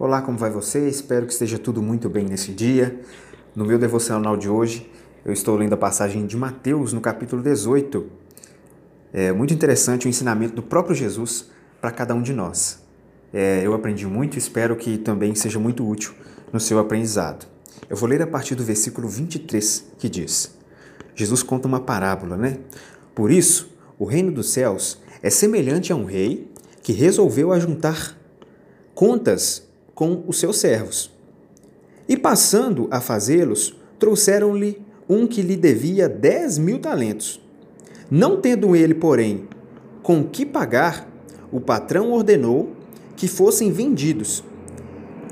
Olá, como vai você? Espero que esteja tudo muito bem nesse dia. No meu devocional de hoje, eu estou lendo a passagem de Mateus no capítulo 18. É muito interessante o ensinamento do próprio Jesus para cada um de nós. É, eu aprendi muito e espero que também seja muito útil no seu aprendizado. Eu vou ler a partir do versículo 23, que diz: Jesus conta uma parábola, né? Por isso, o reino dos céus é semelhante a um rei que resolveu ajuntar contas com os seus servos. E passando a fazê-los, trouxeram-lhe um que lhe devia dez mil talentos. Não tendo ele, porém, com que pagar, o patrão ordenou que fossem vendidos.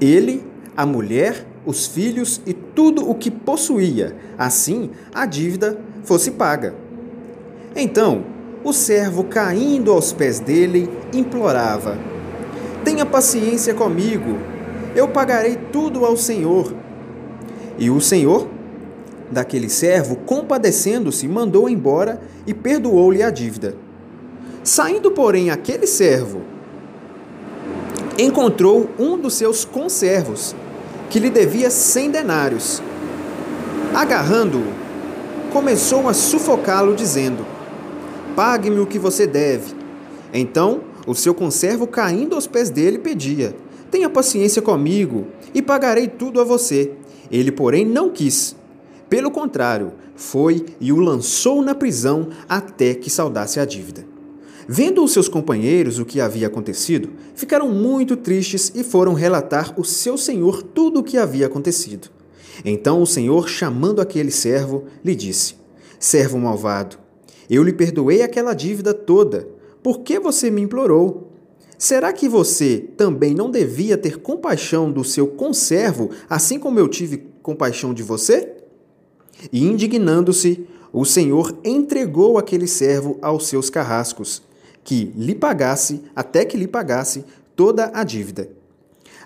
Ele, a mulher, os filhos e tudo o que possuía, assim a dívida fosse paga. Então, o servo, caindo aos pés dele, implorava: Tenha paciência comigo eu pagarei tudo ao Senhor. E o Senhor daquele servo, compadecendo-se, mandou embora e perdoou-lhe a dívida. Saindo, porém, aquele servo, encontrou um dos seus conservos, que lhe devia cem denários. Agarrando-o, começou a sufocá-lo, dizendo: Pague-me o que você deve. Então, o seu conservo, caindo aos pés dele, pedia: Tenha paciência comigo e pagarei tudo a você. Ele, porém, não quis. Pelo contrário, foi e o lançou na prisão até que saudasse a dívida. Vendo os seus companheiros o que havia acontecido, ficaram muito tristes e foram relatar ao seu senhor tudo o que havia acontecido. Então o senhor, chamando aquele servo, lhe disse: Servo malvado, eu lhe perdoei aquela dívida toda. Por que você me implorou? Será que você também não devia ter compaixão do seu conservo, assim como eu tive compaixão de você? E indignando-se, o Senhor entregou aquele servo aos seus carrascos, que lhe pagasse, até que lhe pagasse toda a dívida.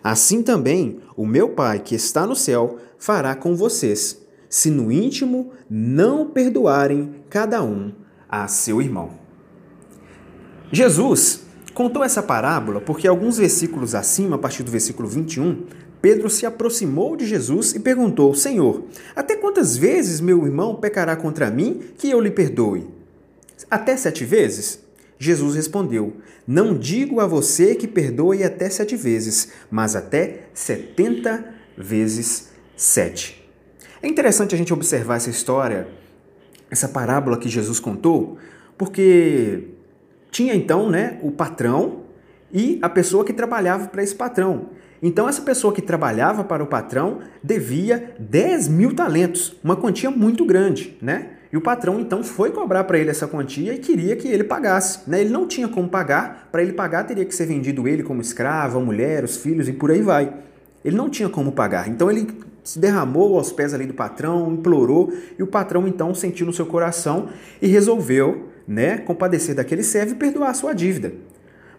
Assim também o meu Pai que está no céu fará com vocês, se no íntimo não perdoarem cada um a seu irmão. Jesus Contou essa parábola porque alguns versículos acima, a partir do versículo 21, Pedro se aproximou de Jesus e perguntou: Senhor, até quantas vezes meu irmão pecará contra mim que eu lhe perdoe? Até sete vezes? Jesus respondeu: Não digo a você que perdoe até sete vezes, mas até setenta vezes sete. É interessante a gente observar essa história, essa parábola que Jesus contou, porque tinha então né, o patrão e a pessoa que trabalhava para esse patrão. Então, essa pessoa que trabalhava para o patrão devia 10 mil talentos, uma quantia muito grande, né? E o patrão então foi cobrar para ele essa quantia e queria que ele pagasse. Né? Ele não tinha como pagar, para ele pagar teria que ser vendido ele como escravo, a mulher, os filhos e por aí vai. Ele não tinha como pagar. Então ele se derramou aos pés ali do patrão, implorou, e o patrão então sentiu no seu coração e resolveu né, compadecer daquele servo e perdoar a sua dívida.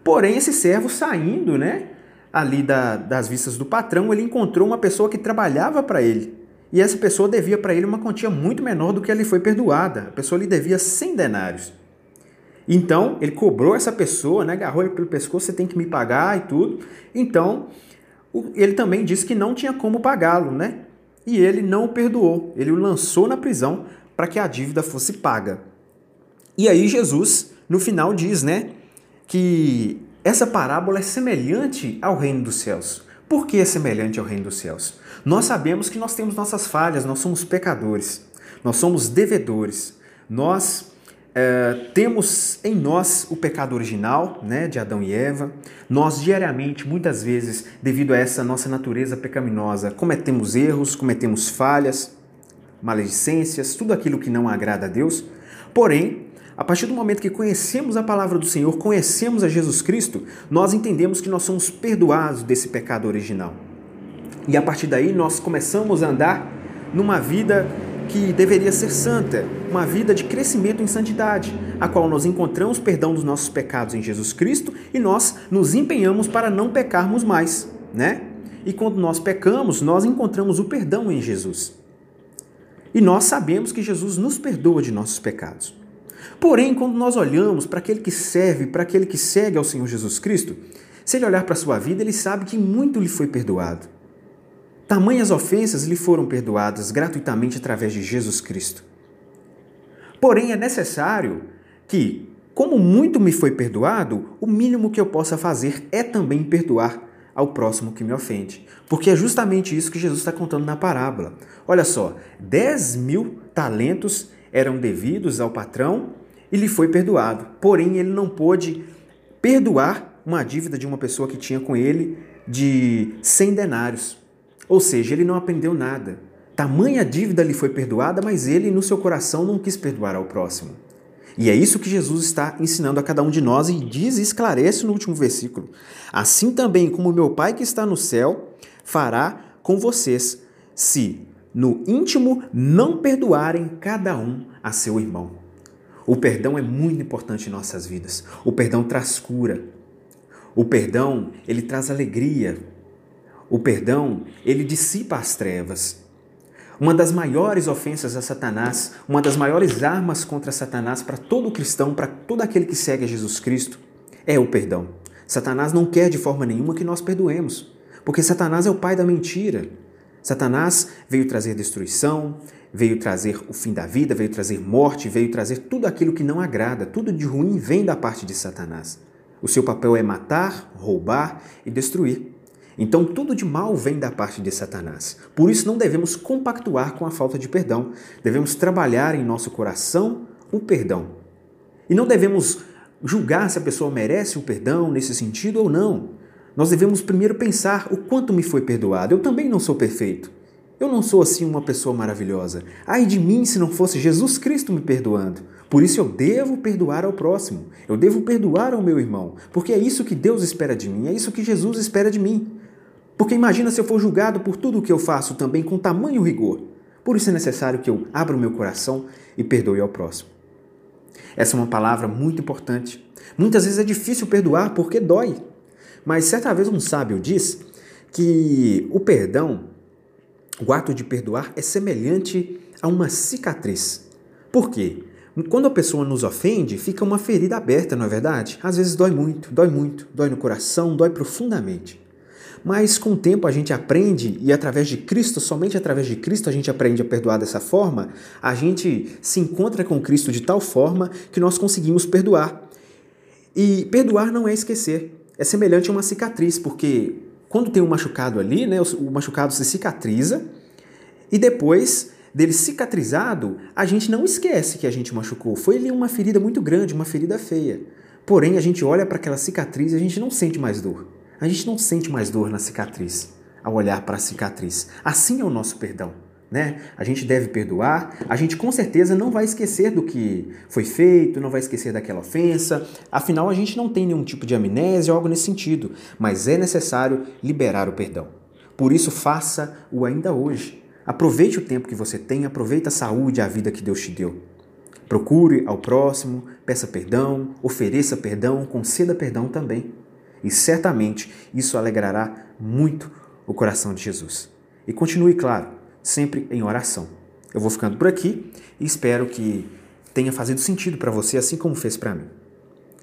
Porém, esse servo saindo, né, ali da, das vistas do patrão, ele encontrou uma pessoa que trabalhava para ele. E essa pessoa devia para ele uma quantia muito menor do que ele foi perdoada. A pessoa lhe devia 100 denários. Então, ele cobrou essa pessoa, né, agarrou ele pelo pescoço, você tem que me pagar e tudo. Então, ele também disse que não tinha como pagá-lo, né? E ele não o perdoou. Ele o lançou na prisão para que a dívida fosse paga. E aí Jesus, no final, diz, né, que essa parábola é semelhante ao reino dos céus. Por que é semelhante ao reino dos céus? Nós sabemos que nós temos nossas falhas, nós somos pecadores, nós somos devedores, nós é, temos em nós o pecado original, né, de Adão e Eva. Nós diariamente, muitas vezes, devido a essa nossa natureza pecaminosa, cometemos erros, cometemos falhas, maledicências, tudo aquilo que não agrada a Deus. Porém, a partir do momento que conhecemos a palavra do Senhor, conhecemos a Jesus Cristo, nós entendemos que nós somos perdoados desse pecado original. E a partir daí nós começamos a andar numa vida que deveria ser santa, uma vida de crescimento em santidade, a qual nós encontramos perdão dos nossos pecados em Jesus Cristo e nós nos empenhamos para não pecarmos mais, né? E quando nós pecamos, nós encontramos o perdão em Jesus. E nós sabemos que Jesus nos perdoa de nossos pecados. Porém, quando nós olhamos para aquele que serve, para aquele que segue ao Senhor Jesus Cristo, Se ele olhar para a sua vida, ele sabe que muito lhe foi perdoado. Tamanhas ofensas lhe foram perdoadas gratuitamente através de Jesus Cristo. Porém, é necessário que, como muito me foi perdoado, o mínimo que eu possa fazer é também perdoar ao próximo que me ofende. Porque é justamente isso que Jesus está contando na parábola. Olha só, 10 mil talentos eram devidos ao patrão e lhe foi perdoado. Porém, ele não pôde perdoar uma dívida de uma pessoa que tinha com ele de 100 denários. Ou seja, ele não aprendeu nada. Tamanha dívida lhe foi perdoada, mas ele, no seu coração, não quis perdoar ao próximo. E é isso que Jesus está ensinando a cada um de nós e diz e esclarece no último versículo. Assim também como meu Pai que está no céu fará com vocês, se no íntimo não perdoarem cada um a seu irmão. O perdão é muito importante em nossas vidas. O perdão traz cura. O perdão, ele traz alegria. O perdão, ele dissipa as trevas. Uma das maiores ofensas a Satanás, uma das maiores armas contra Satanás para todo cristão, para todo aquele que segue a Jesus Cristo, é o perdão. Satanás não quer de forma nenhuma que nós perdoemos, porque Satanás é o pai da mentira. Satanás veio trazer destruição, veio trazer o fim da vida, veio trazer morte, veio trazer tudo aquilo que não agrada, tudo de ruim vem da parte de Satanás. O seu papel é matar, roubar e destruir. Então, tudo de mal vem da parte de Satanás. Por isso, não devemos compactuar com a falta de perdão. Devemos trabalhar em nosso coração o perdão. E não devemos julgar se a pessoa merece o perdão nesse sentido ou não. Nós devemos primeiro pensar o quanto me foi perdoado. Eu também não sou perfeito. Eu não sou assim uma pessoa maravilhosa. Ai de mim se não fosse Jesus Cristo me perdoando. Por isso eu devo perdoar ao próximo. Eu devo perdoar ao meu irmão, porque é isso que Deus espera de mim, é isso que Jesus espera de mim. Porque imagina se eu for julgado por tudo o que eu faço também com tamanho rigor. Por isso é necessário que eu abra o meu coração e perdoe ao próximo. Essa é uma palavra muito importante. Muitas vezes é difícil perdoar porque dói. Mas certa vez um sábio diz que o perdão, o ato de perdoar, é semelhante a uma cicatriz. Por quê? Quando a pessoa nos ofende, fica uma ferida aberta, não é verdade? Às vezes dói muito, dói muito, dói no coração, dói profundamente. Mas com o tempo a gente aprende, e através de Cristo, somente através de Cristo a gente aprende a perdoar dessa forma, a gente se encontra com Cristo de tal forma que nós conseguimos perdoar. E perdoar não é esquecer, é semelhante a uma cicatriz, porque quando tem um machucado ali, né, o machucado se cicatriza, e depois dele cicatrizado, a gente não esquece que a gente machucou. Foi ali uma ferida muito grande, uma ferida feia. Porém, a gente olha para aquela cicatriz e a gente não sente mais dor. A gente não sente mais dor na cicatriz ao olhar para a cicatriz. Assim é o nosso perdão. Né? A gente deve perdoar, a gente com certeza não vai esquecer do que foi feito, não vai esquecer daquela ofensa, afinal a gente não tem nenhum tipo de amnésia ou algo nesse sentido, mas é necessário liberar o perdão. Por isso, faça-o ainda hoje. Aproveite o tempo que você tem, aproveite a saúde e a vida que Deus te deu. Procure ao próximo, peça perdão, ofereça perdão, conceda perdão também. E certamente isso alegrará muito o coração de Jesus. E continue, claro, sempre em oração. Eu vou ficando por aqui e espero que tenha fazido sentido para você, assim como fez para mim.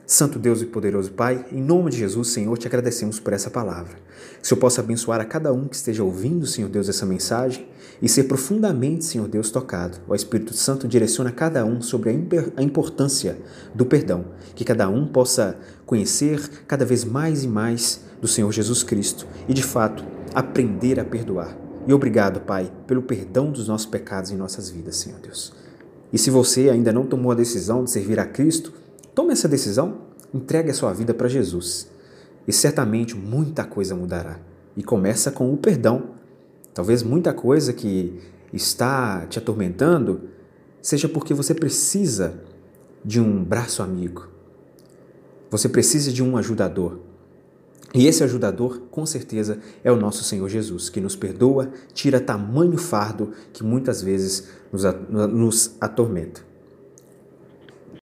Santo Deus e poderoso Pai, em nome de Jesus, Senhor, te agradecemos por essa palavra. O Senhor possa abençoar a cada um que esteja ouvindo, Senhor Deus, essa mensagem e ser profundamente, Senhor Deus, tocado. O Espírito Santo direciona cada um sobre a importância do perdão. Que cada um possa conhecer cada vez mais e mais do Senhor Jesus Cristo e, de fato, aprender a perdoar. E obrigado, Pai, pelo perdão dos nossos pecados em nossas vidas, Senhor Deus. E se você ainda não tomou a decisão de servir a Cristo, Tome essa decisão, entregue a sua vida para Jesus e certamente muita coisa mudará. E começa com o perdão. Talvez muita coisa que está te atormentando seja porque você precisa de um braço amigo. Você precisa de um ajudador. E esse ajudador, com certeza, é o nosso Senhor Jesus, que nos perdoa, tira tamanho fardo que muitas vezes nos atormenta.